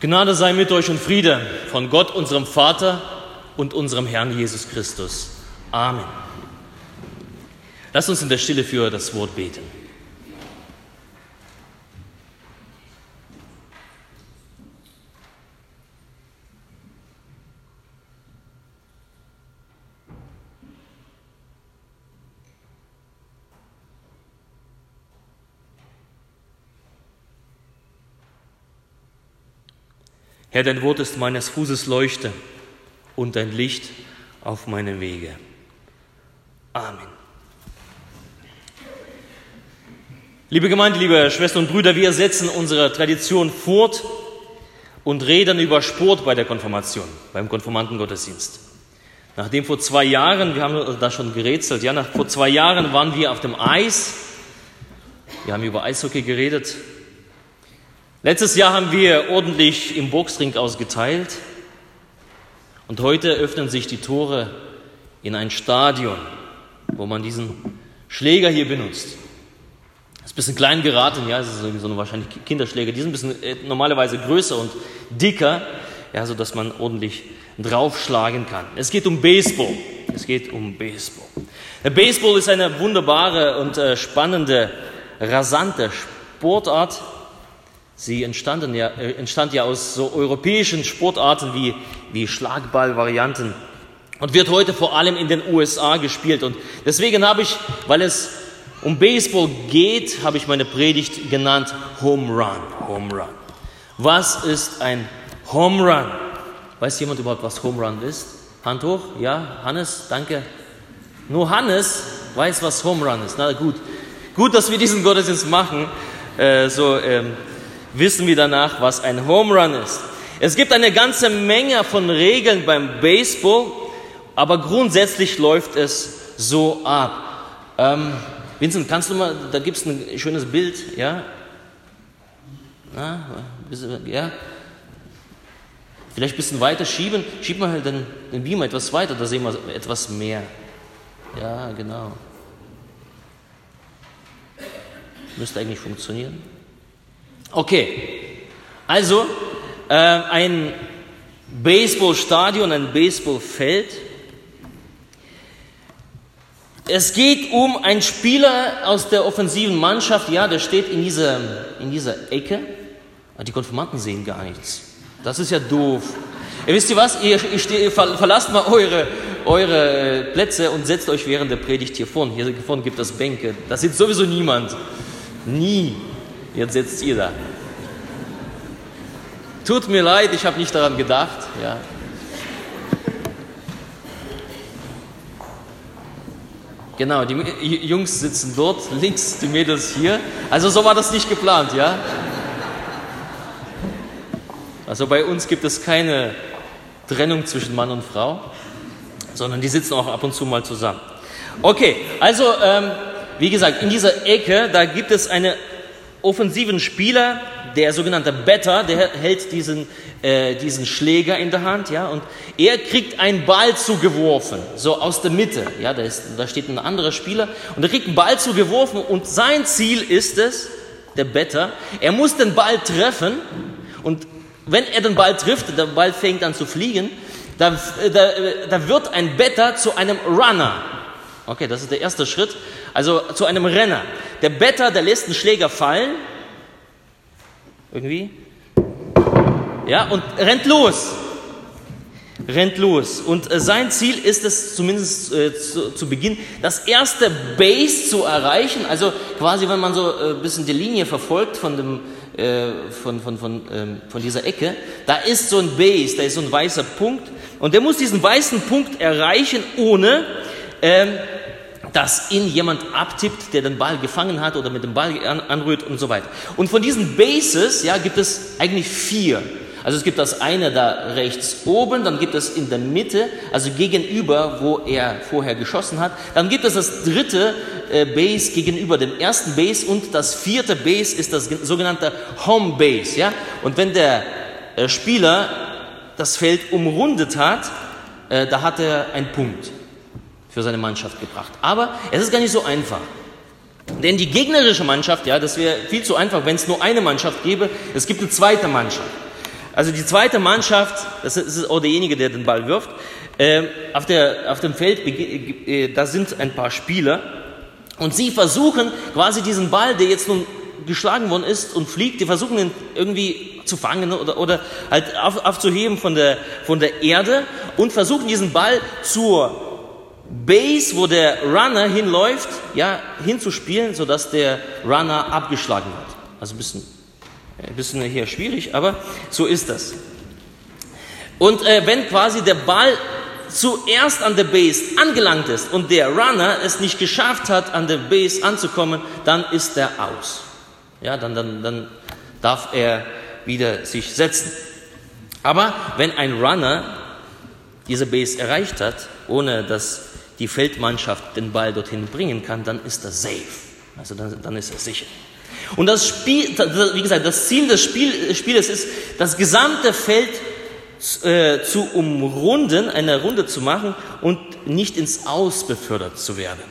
Gnade sei mit euch und Friede von Gott, unserem Vater und unserem Herrn Jesus Christus. Amen. Lasst uns in der Stille für das Wort beten. Herr, dein Wort ist meines Fußes Leuchte und dein Licht auf meinem Wege. Amen. Liebe Gemeinde, liebe Schwestern und Brüder, wir setzen unsere Tradition fort und reden über Sport bei der Konfirmation, beim Konformantengottesdienst. Nachdem vor zwei Jahren, wir haben da schon gerätselt, ja, nach, vor zwei Jahren waren wir auf dem Eis, wir haben über Eishockey geredet, Letztes Jahr haben wir ordentlich im Boxring ausgeteilt und heute öffnen sich die Tore in ein Stadion, wo man diesen Schläger hier benutzt. Ist ein bisschen klein geraten, ja, das ist so eine wahrscheinlich Kinderschläger. Die sind ein bisschen äh, normalerweise größer und dicker, ja, sodass man ordentlich draufschlagen kann. Es geht um Baseball. Es geht um Baseball. Der Baseball ist eine wunderbare und äh, spannende, rasante Sportart, Sie entstanden ja, äh, entstand ja aus so europäischen Sportarten wie, wie Schlagballvarianten und wird heute vor allem in den USA gespielt. Und deswegen habe ich, weil es um Baseball geht, habe ich meine Predigt genannt Home Run. Home Run. Was ist ein Home Run? Weiß jemand überhaupt, was Home Run ist? Hand hoch? Ja, Hannes, danke. Nur Hannes weiß, was Home Run ist. Na gut, gut, dass wir diesen Gottesdienst machen. Äh, so ähm, wissen wir danach, was ein Home Run ist. Es gibt eine ganze Menge von Regeln beim Baseball, aber grundsätzlich läuft es so ab. Ähm, Vincent, kannst du mal, da gibt es ein schönes Bild, ja? Na, ja? Vielleicht ein bisschen weiter schieben. Schieb mal den, den Beamer etwas weiter, da sehen wir etwas mehr. Ja, genau. Müsste eigentlich funktionieren. Okay, also äh, ein Baseballstadion, ein Baseballfeld. Es geht um einen Spieler aus der offensiven Mannschaft, ja, der steht in dieser, in dieser Ecke. Die Konformanten sehen gar nichts. Das ist ja doof. Ihr wisst ihr was? Ihr, ihr verlasst mal eure, eure Plätze und setzt euch während der Predigt hier vorne. Hier vorne gibt es Bänke. Das sieht sowieso niemand. Nie. Jetzt sitzt ihr da. Tut mir leid, ich habe nicht daran gedacht. Ja. Genau, die Jungs sitzen dort, links die Mädels hier. Also so war das nicht geplant, ja? Also bei uns gibt es keine Trennung zwischen Mann und Frau, sondern die sitzen auch ab und zu mal zusammen. Okay, also ähm, wie gesagt, in dieser Ecke, da gibt es eine offensiven Spieler, der sogenannte Better, der hält diesen, äh, diesen Schläger in der Hand, ja, und er kriegt einen Ball zugeworfen, so aus der Mitte, ja, da, ist, da steht ein anderer Spieler und er kriegt einen Ball zugeworfen und sein Ziel ist es, der Better, er muss den Ball treffen und wenn er den Ball trifft, der Ball fängt an zu fliegen, da, da, da wird ein Better zu einem Runner. Okay, das ist der erste Schritt. Also zu einem Renner. Der Better, der lässt einen Schläger fallen. Irgendwie. Ja, und rennt los. Rennt los. Und äh, sein Ziel ist es, zumindest äh, zu, zu, Beginn, das erste Base zu erreichen. Also quasi, wenn man so äh, ein bisschen die Linie verfolgt von, dem, äh, von, von, von, ähm, von dieser Ecke, da ist so ein Base, da ist so ein weißer Punkt. Und der muss diesen weißen Punkt erreichen, ohne ähm, dass ihn jemand abtippt, der den Ball gefangen hat oder mit dem Ball anrührt und so weiter. Und von diesen Bases ja, gibt es eigentlich vier. Also es gibt das eine da rechts oben, dann gibt es in der Mitte, also gegenüber, wo er vorher geschossen hat. Dann gibt es das dritte äh, Base gegenüber dem ersten Base und das vierte Base ist das sogenannte Home Base. Ja? Und wenn der äh, Spieler das Feld umrundet hat, äh, da hat er einen Punkt für seine Mannschaft gebracht. Aber es ist gar nicht so einfach. Denn die gegnerische Mannschaft, ja, das wäre viel zu einfach, wenn es nur eine Mannschaft gäbe. Es gibt eine zweite Mannschaft. Also die zweite Mannschaft, das ist auch derjenige, der den Ball wirft, äh, auf, der, auf dem Feld, äh, da sind ein paar Spieler und sie versuchen quasi diesen Ball, der jetzt nun geschlagen worden ist und fliegt, die versuchen ihn irgendwie zu fangen oder, oder halt auf, aufzuheben von der, von der Erde und versuchen diesen Ball zur Base, wo der Runner hinläuft, ja, hinzuspielen, sodass der Runner abgeschlagen wird. Also ein bisschen, ein bisschen hier schwierig, aber so ist das. Und äh, wenn quasi der Ball zuerst an der Base angelangt ist und der Runner es nicht geschafft hat, an der Base anzukommen, dann ist er aus. Ja, dann, dann, dann darf er wieder sich setzen. Aber wenn ein Runner diese Base erreicht hat, ohne dass die Feldmannschaft den Ball dorthin bringen kann, dann ist er safe. Also dann, dann ist er sicher. Und das Spiel, wie gesagt, das Ziel des Spiel, Spieles ist, das gesamte Feld äh, zu umrunden, eine Runde zu machen und nicht ins Aus befördert zu werden.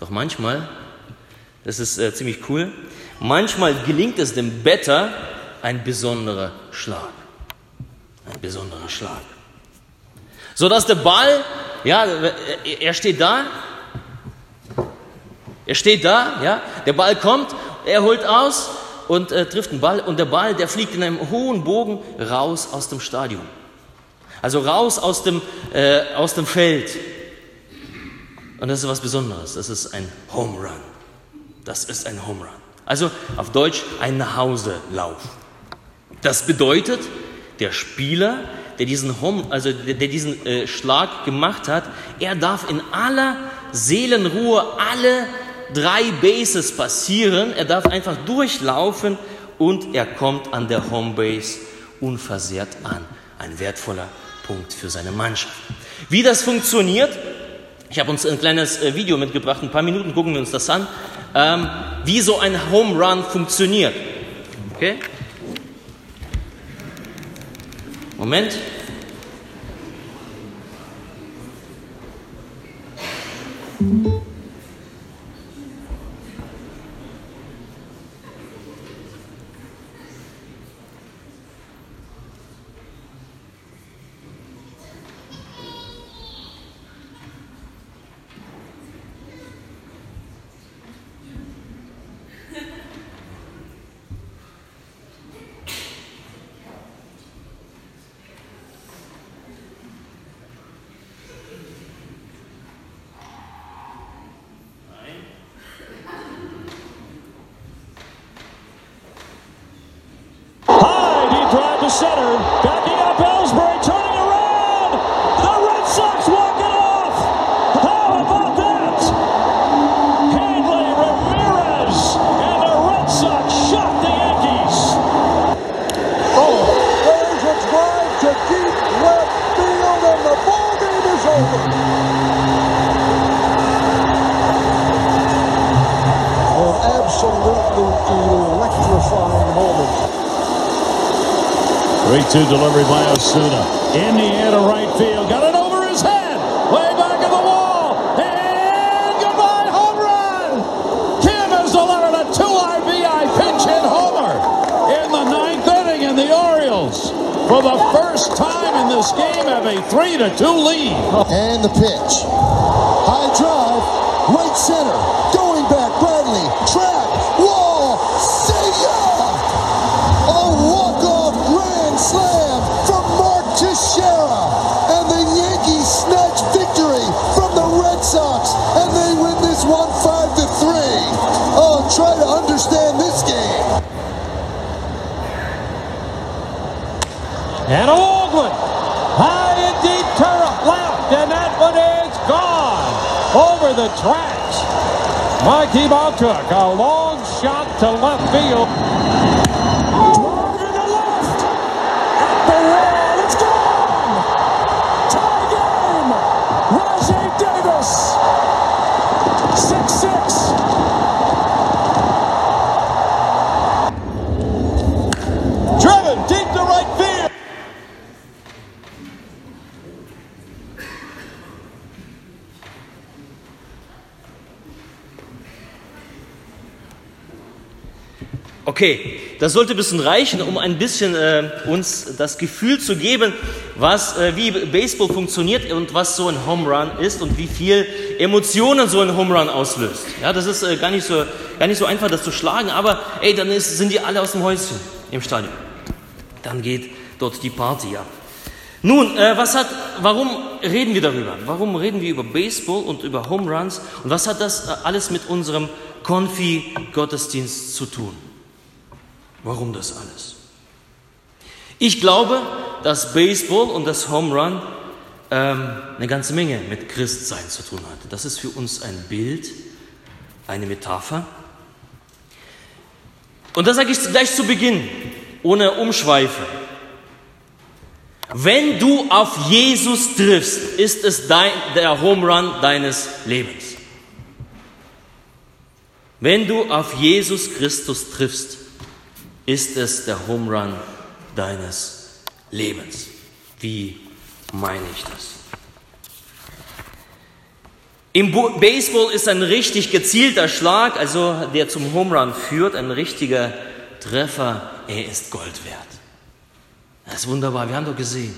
Doch manchmal, das ist äh, ziemlich cool, manchmal gelingt es dem Better ein besonderer Schlag. Ein besonderer Schlag. So dass der Ball, ja, er steht da, er steht da, ja, der Ball kommt, er holt aus und äh, trifft den Ball und der Ball, der fliegt in einem hohen Bogen raus aus dem Stadion. Also raus aus dem, äh, aus dem Feld. Und das ist was Besonderes. Das ist ein Home Run. Das ist ein Home Run. Also auf Deutsch ein Nachhauselauf. Das bedeutet, der Spieler, der diesen, Home, also der, der diesen äh, Schlag gemacht hat, er darf in aller Seelenruhe alle drei Bases passieren. Er darf einfach durchlaufen und er kommt an der Homebase unversehrt an. Ein wertvoller Punkt für seine Mannschaft. Wie das funktioniert, ich habe uns ein kleines äh, Video mitgebracht, ein paar Minuten gucken wir uns das an, ähm, wie so ein Home Run funktioniert. Okay? Moment. To delivery by Osuna. In the air to right field. Got it over his head. Way back of the wall. And goodbye, home run. Kim has delivered a 2 RBI pinch hit homer in the ninth inning, and the Orioles, for the first time in this game, have a 3 to 2 lead. And the pitch. High drive, right center. And Oakland. High and deep turret left, and that one is gone over the tracks. Mikey Baltuk, a long shot to left field. Okay, das sollte ein bisschen reichen, um ein bisschen äh, uns das Gefühl zu geben, was, äh, wie Baseball funktioniert und was so ein Home Run ist und wie viel Emotionen so ein Home Run auslöst. Ja, das ist äh, gar, nicht so, gar nicht so einfach, das zu schlagen, aber ey, dann ist, sind die alle aus dem Häuschen im Stadion. Dann geht dort die Party ab. Nun, äh, was hat, warum reden wir darüber? Warum reden wir über Baseball und über Home Runs? Und was hat das äh, alles mit unserem Konfi-Gottesdienst zu tun? Warum das alles? Ich glaube, dass Baseball und das Home Run ähm, eine ganze Menge mit Christsein zu tun hat. Das ist für uns ein Bild, eine Metapher. Und das sage ich gleich zu Beginn, ohne Umschweife. Wenn du auf Jesus triffst, ist es dein, der Home Run deines Lebens. Wenn du auf Jesus Christus triffst, ist es der Home Run deines Lebens. Wie meine ich das? Im Baseball ist ein richtig gezielter Schlag, also der zum Home Run führt, ein richtiger Treffer, er ist Gold wert. Das ist wunderbar, wir haben doch gesehen.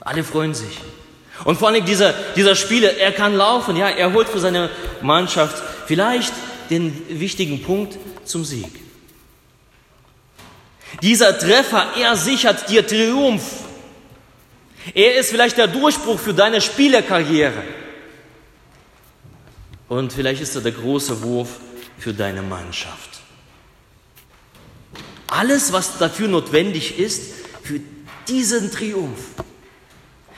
Alle freuen sich. Und vor allem dieser, dieser Spieler, er kann laufen, ja, er holt für seine Mannschaft vielleicht den wichtigen Punkt zum Sieg. Dieser Treffer, er sichert dir Triumph. Er ist vielleicht der Durchbruch für deine Spielerkarriere. Und vielleicht ist er der große Wurf für deine Mannschaft. Alles, was dafür notwendig ist, für diesen Triumph,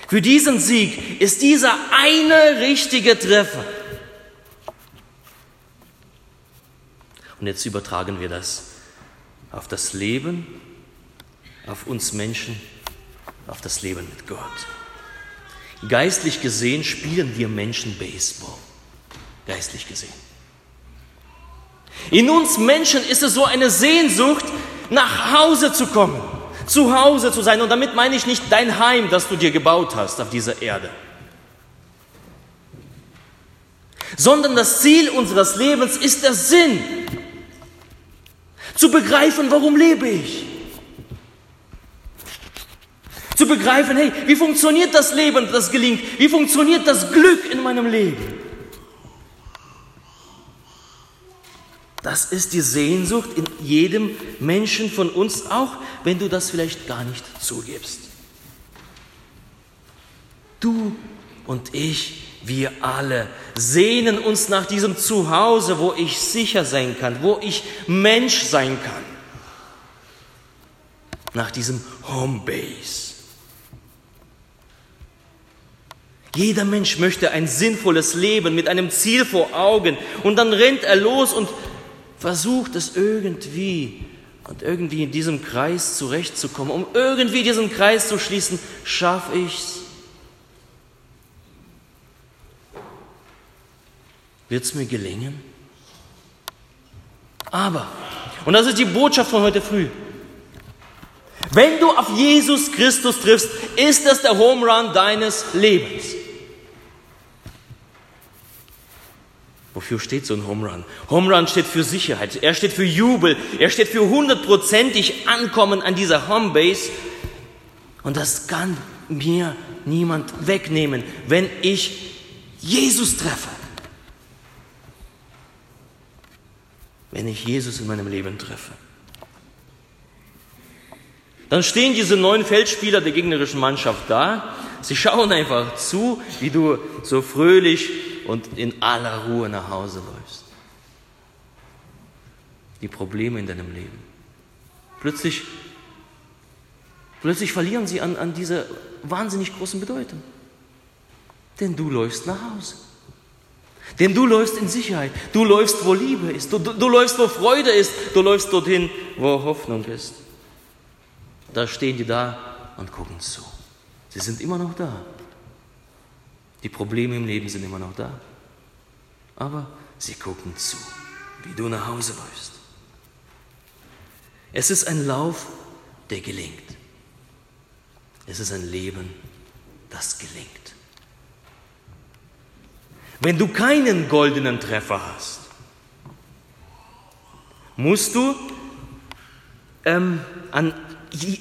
für diesen Sieg, ist dieser eine richtige Treffer. Und jetzt übertragen wir das auf das Leben, auf uns Menschen, auf das Leben mit Gott. Geistlich gesehen spielen wir Menschen Baseball. Geistlich gesehen. In uns Menschen ist es so eine Sehnsucht, nach Hause zu kommen, zu Hause zu sein. Und damit meine ich nicht dein Heim, das du dir gebaut hast auf dieser Erde, sondern das Ziel unseres Lebens ist der Sinn, zu begreifen, warum lebe ich. Zu begreifen, hey, wie funktioniert das Leben, das gelingt? Wie funktioniert das Glück in meinem Leben? Das ist die Sehnsucht in jedem Menschen von uns, auch wenn du das vielleicht gar nicht zugibst. Du und ich wir alle sehnen uns nach diesem Zuhause, wo ich sicher sein kann, wo ich Mensch sein kann. Nach diesem Homebase. Jeder Mensch möchte ein sinnvolles Leben mit einem Ziel vor Augen und dann rennt er los und versucht es irgendwie und irgendwie in diesem Kreis zurechtzukommen. Um irgendwie diesen Kreis zu schließen, schaffe ich Wird es mir gelingen? Aber, und das ist die Botschaft von heute früh, wenn du auf Jesus Christus triffst, ist das der Home Run deines Lebens. Wofür steht so ein Home Run? Home Run steht für Sicherheit, er steht für Jubel, er steht für hundertprozentig Ankommen an dieser Homebase. Und das kann mir niemand wegnehmen, wenn ich Jesus treffe. Wenn ich Jesus in meinem Leben treffe. Dann stehen diese neun Feldspieler der gegnerischen Mannschaft da. Sie schauen einfach zu, wie du so fröhlich und in aller Ruhe nach Hause läufst. Die Probleme in deinem Leben. Plötzlich, plötzlich verlieren sie an, an dieser wahnsinnig großen Bedeutung. Denn du läufst nach Hause. Denn du läufst in Sicherheit. Du läufst, wo Liebe ist. Du, du, du läufst, wo Freude ist. Du läufst dorthin, wo Hoffnung ist. Da stehen die da und gucken zu. Sie sind immer noch da. Die Probleme im Leben sind immer noch da. Aber sie gucken zu, wie du nach Hause läufst. Es ist ein Lauf, der gelingt. Es ist ein Leben, das gelingt. Wenn du keinen goldenen Treffer hast, musst du ähm, an,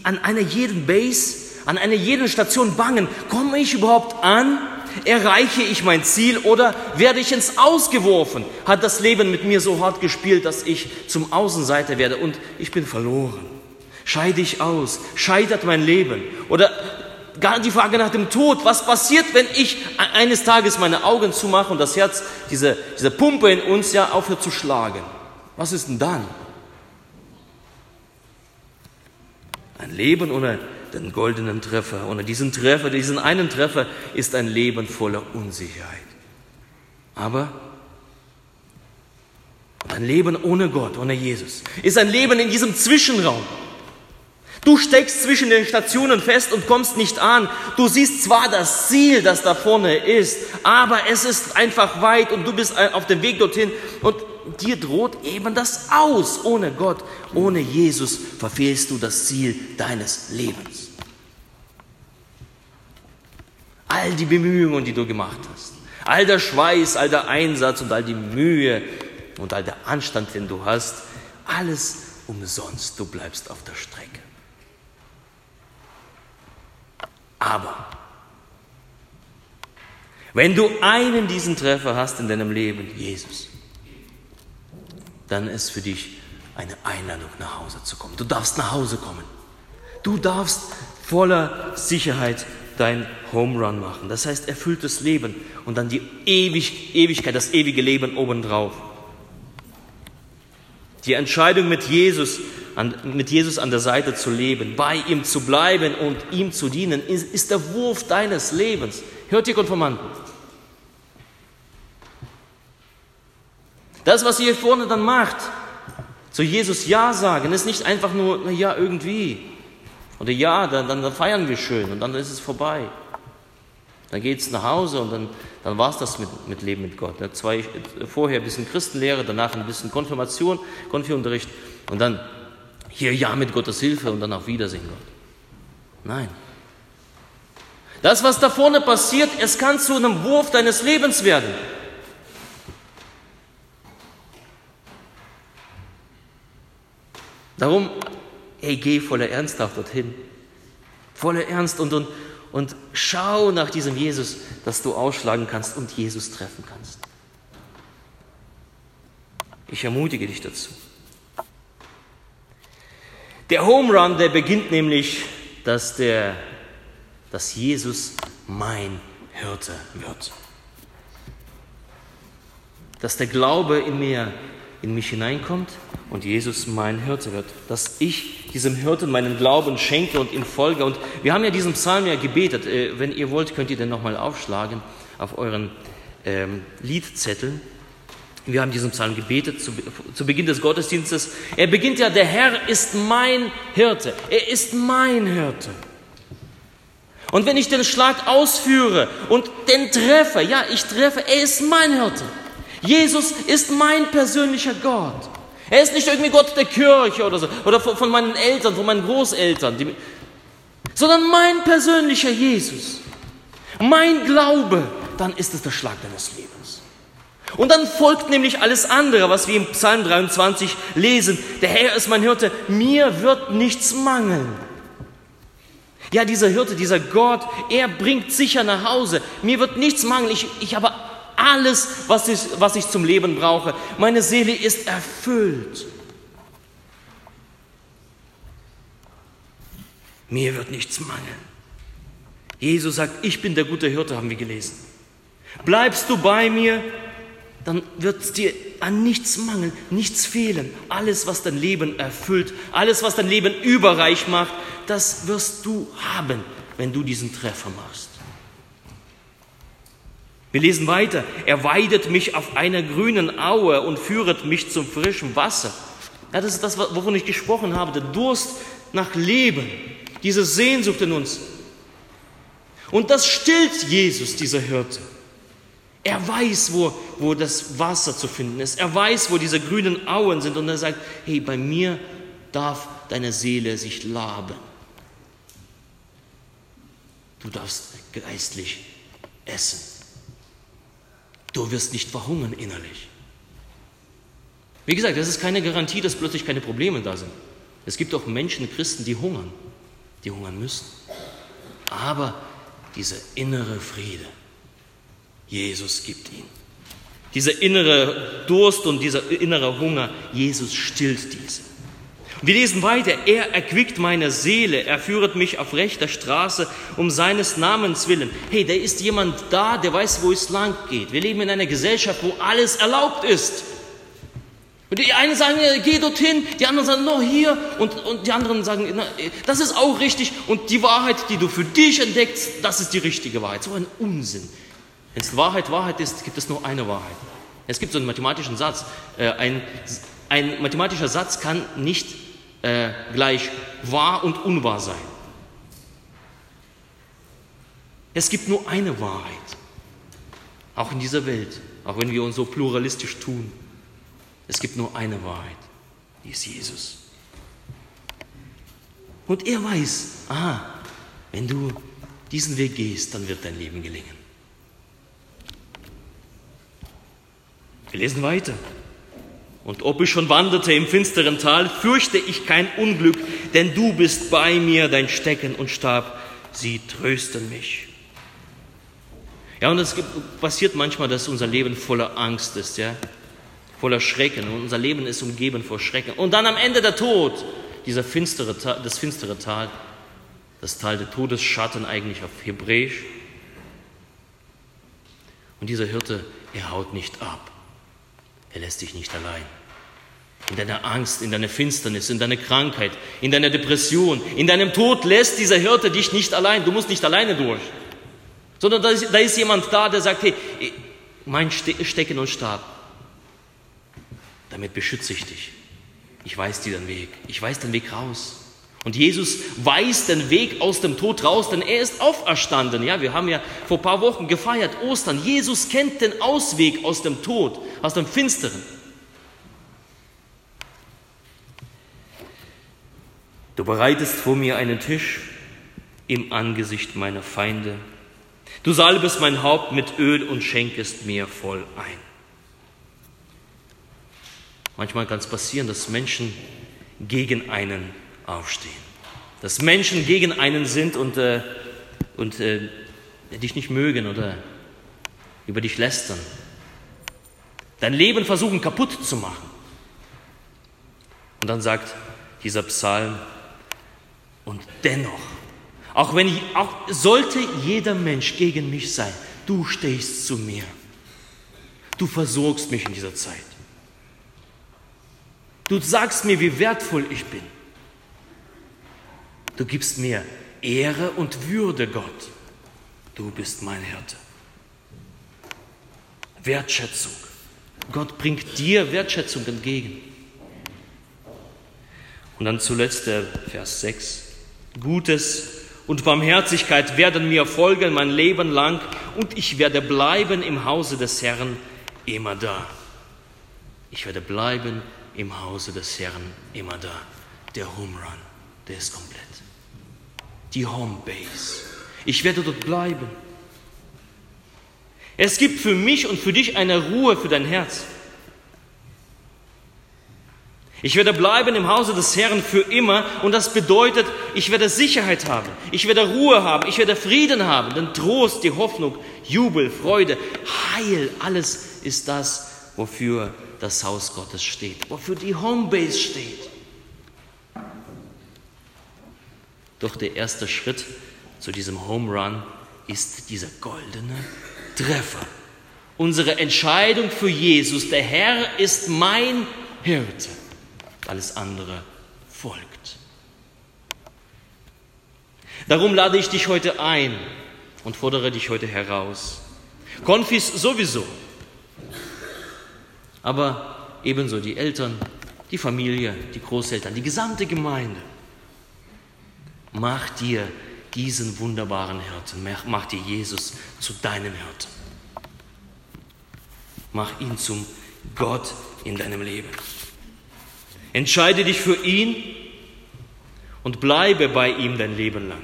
an einer jeden Base, an einer jeden Station bangen. Komme ich überhaupt an? Erreiche ich mein Ziel oder werde ich ins Ausgeworfen? Hat das Leben mit mir so hart gespielt, dass ich zum Außenseiter werde und ich bin verloren? Scheide ich aus? Scheitert mein Leben? Oder gar die Frage nach dem Tod. Was passiert, wenn ich eines Tages meine Augen zumache und das Herz, diese, diese Pumpe in uns ja aufhört zu schlagen? Was ist denn dann? Ein Leben ohne den goldenen Treffer, ohne diesen Treffer, diesen einen Treffer ist ein Leben voller Unsicherheit. Aber ein Leben ohne Gott, ohne Jesus, ist ein Leben in diesem Zwischenraum. Du steckst zwischen den Stationen fest und kommst nicht an. Du siehst zwar das Ziel, das da vorne ist, aber es ist einfach weit und du bist auf dem Weg dorthin und dir droht eben das aus. Ohne Gott, ohne Jesus verfehlst du das Ziel deines Lebens. All die Bemühungen, die du gemacht hast, all der Schweiß, all der Einsatz und all die Mühe und all der Anstand, den du hast, alles umsonst. Du bleibst auf der Strecke. Aber wenn du einen diesen Treffer hast in deinem Leben, Jesus, dann ist für dich eine Einladung nach Hause zu kommen. Du darfst nach Hause kommen. Du darfst voller Sicherheit dein Home Run machen. Das heißt erfülltes Leben und dann die Ewig Ewigkeit, das ewige Leben obendrauf. Die Entscheidung mit Jesus, an, mit Jesus an der Seite zu leben, bei ihm zu bleiben und ihm zu dienen, ist, ist der Wurf deines Lebens. Hört ihr Konformanten? Das, was ihr hier vorne dann macht, zu Jesus Ja sagen, ist nicht einfach nur, na ja, irgendwie. Oder ja, dann, dann, dann feiern wir schön und dann ist es vorbei. Dann geht es nach Hause und dann, dann war es das mit, mit Leben mit Gott. Zwei, vorher ein bisschen Christenlehre, danach ein bisschen Konfirmation, Konfi-Unterricht und dann hier Ja mit Gottes Hilfe und dann auf Wiedersehen Gott. Nein. Das, was da vorne passiert, es kann zu einem Wurf deines Lebens werden. Darum, hey, geh voller Ernsthaft dorthin. Voller Ernst und, und, und schau nach diesem Jesus, dass du ausschlagen kannst und Jesus treffen kannst. Ich ermutige dich dazu. Der Home Run, der beginnt nämlich, dass, der, dass Jesus mein Hirte wird. Dass der Glaube in mir in mich hineinkommt und Jesus mein Hirte wird. Dass ich diesem Hirten meinen Glauben schenke und ihm folge. Und wir haben ja diesen Psalm ja gebetet. Äh, wenn ihr wollt, könnt ihr den nochmal aufschlagen auf euren ähm, Liedzetteln. Wir haben diesen Psalm gebetet zu, zu Beginn des Gottesdienstes. Er beginnt ja, der Herr ist mein Hirte. Er ist mein Hirte. Und wenn ich den Schlag ausführe und den treffe, ja, ich treffe, er ist mein Hirte. Jesus ist mein persönlicher Gott. Er ist nicht irgendwie Gott der Kirche oder so, oder von meinen Eltern, von meinen Großeltern, die, sondern mein persönlicher Jesus. Mein Glaube, dann ist es der Schlag deines Lebens. Und dann folgt nämlich alles andere, was wir im Psalm 23 lesen. Der Herr ist mein Hirte, mir wird nichts mangeln. Ja, dieser Hirte, dieser Gott, er bringt sicher nach Hause. Mir wird nichts mangeln. Ich, ich habe alles, was ich, was ich zum Leben brauche. Meine Seele ist erfüllt. Mir wird nichts mangeln. Jesus sagt, ich bin der gute Hirte, haben wir gelesen. Bleibst du bei mir, dann wird dir an nichts mangeln, nichts fehlen. Alles, was dein Leben erfüllt, alles, was dein Leben überreich macht, das wirst du haben, wenn du diesen Treffer machst. Wir lesen weiter. Er weidet mich auf einer grünen Aue und führet mich zum frischen Wasser. Ja, das ist das, wovon ich gesprochen habe. Der Durst nach Leben, diese Sehnsucht in uns. Und das stillt Jesus, dieser Hirte. Er weiß, wo, wo das Wasser zu finden ist. Er weiß, wo diese grünen Auen sind. Und er sagt, hey, bei mir darf deine Seele sich laben. Du darfst geistlich essen. Du wirst nicht verhungern innerlich. Wie gesagt, das ist keine Garantie, dass plötzlich keine Probleme da sind. Es gibt auch Menschen, Christen, die hungern, die hungern müssen. Aber dieser innere Friede, Jesus gibt ihn. Dieser innere Durst und dieser innere Hunger, Jesus stillt diese. Wir lesen weiter, er erquickt meine Seele, er führet mich auf rechter Straße um seines Namens willen. Hey, da ist jemand da, der weiß, wo es lang geht. Wir leben in einer Gesellschaft, wo alles erlaubt ist. Und die einen sagen, geh dorthin, die anderen sagen, no, hier. Und, und die anderen sagen, na, das ist auch richtig. Und die Wahrheit, die du für dich entdeckst, das ist die richtige Wahrheit. So ein Unsinn. Wenn es Wahrheit Wahrheit ist, gibt es nur eine Wahrheit. Es gibt so einen mathematischen Satz. Äh, ein, ein mathematischer Satz kann nicht äh, gleich wahr und unwahr sein. Es gibt nur eine Wahrheit, auch in dieser Welt, auch wenn wir uns so pluralistisch tun. Es gibt nur eine Wahrheit, die ist Jesus. Und er weiß, aha, wenn du diesen Weg gehst, dann wird dein Leben gelingen. Wir lesen weiter. Und ob ich schon wanderte im finsteren Tal, fürchte ich kein Unglück, denn du bist bei mir, dein Stecken und Stab, sie trösten mich. Ja, und es passiert manchmal, dass unser Leben voller Angst ist, ja, voller Schrecken. Und unser Leben ist umgeben vor Schrecken. Und dann am Ende der Tod, dieser finstere, das finstere Tal, das Tal der Todesschatten eigentlich auf Hebräisch. Und dieser Hirte, er haut nicht ab. Er lässt dich nicht allein in deiner Angst, in deiner Finsternis, in deiner Krankheit, in deiner Depression, in deinem Tod lässt dieser Hirte dich nicht allein. Du musst nicht alleine durch. Sondern da ist, da ist jemand da, der sagt, hey, mein Stecken und Stab, damit beschütze ich dich. Ich weiß dir den Weg. Ich weiß den Weg raus. Und Jesus weiß den Weg aus dem Tod raus, denn er ist auferstanden. Ja, wir haben ja vor ein paar Wochen gefeiert Ostern. Jesus kennt den Ausweg aus dem Tod, aus dem Finsteren. Du bereitest vor mir einen Tisch im Angesicht meiner Feinde. Du salbest mein Haupt mit Öl und schenkest mir voll ein. Manchmal kann es passieren, dass Menschen gegen einen aufstehen. Dass Menschen gegen einen sind und, äh, und äh, dich nicht mögen oder über dich lästern. Dein Leben versuchen kaputt zu machen. Und dann sagt dieser Psalm, und dennoch, auch wenn ich, auch sollte jeder Mensch gegen mich sein, du stehst zu mir. Du versorgst mich in dieser Zeit. Du sagst mir, wie wertvoll ich bin. Du gibst mir Ehre und Würde, Gott. Du bist mein Hirte. Wertschätzung. Gott bringt dir Wertschätzung entgegen. Und dann zuletzt der Vers 6. Gutes und Barmherzigkeit werden mir folgen mein Leben lang und ich werde bleiben im Hause des Herrn immer da. Ich werde bleiben im Hause des Herrn immer da. Der Home Run, der ist komplett. Die Home Base. Ich werde dort bleiben. Es gibt für mich und für dich eine Ruhe für dein Herz. Ich werde bleiben im Hause des Herrn für immer und das bedeutet, ich werde Sicherheit haben, ich werde Ruhe haben, ich werde Frieden haben, den Trost, die Hoffnung, Jubel, Freude, Heil, alles ist das, wofür das Haus Gottes steht, wofür die Homebase steht. Doch der erste Schritt zu diesem Home Run ist dieser goldene Treffer. Unsere Entscheidung für Jesus, der Herr ist mein Hirte alles andere folgt. Darum lade ich dich heute ein und fordere dich heute heraus. Konfis sowieso, aber ebenso die Eltern, die Familie, die Großeltern, die gesamte Gemeinde. Mach dir diesen wunderbaren Hirten, mach dir Jesus zu deinem Hirten. Mach ihn zum Gott in deinem Leben. Entscheide dich für ihn und bleibe bei ihm dein Leben lang.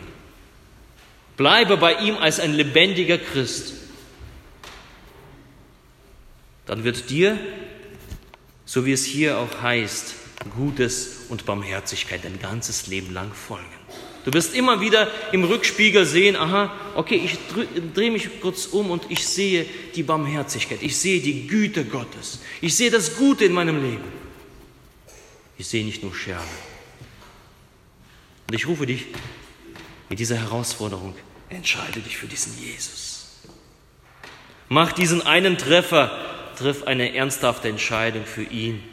Bleibe bei ihm als ein lebendiger Christ. Dann wird dir, so wie es hier auch heißt, Gutes und Barmherzigkeit dein ganzes Leben lang folgen. Du wirst immer wieder im Rückspiegel sehen, aha, okay, ich drehe mich kurz um und ich sehe die Barmherzigkeit, ich sehe die Güte Gottes, ich sehe das Gute in meinem Leben. Ich sehe nicht nur Scherbe. Und ich rufe dich mit dieser Herausforderung, entscheide dich für diesen Jesus. Mach diesen einen Treffer, triff eine ernsthafte Entscheidung für ihn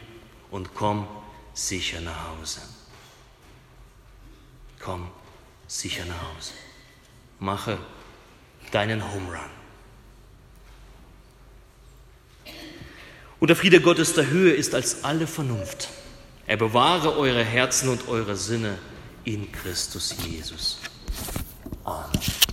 und komm sicher nach Hause. Komm sicher nach Hause. Mache deinen Home Run. Und der Friede Gottes der Höhe ist als alle Vernunft. Er bewahre eure Herzen und eure Sinne in Christus Jesus. Amen.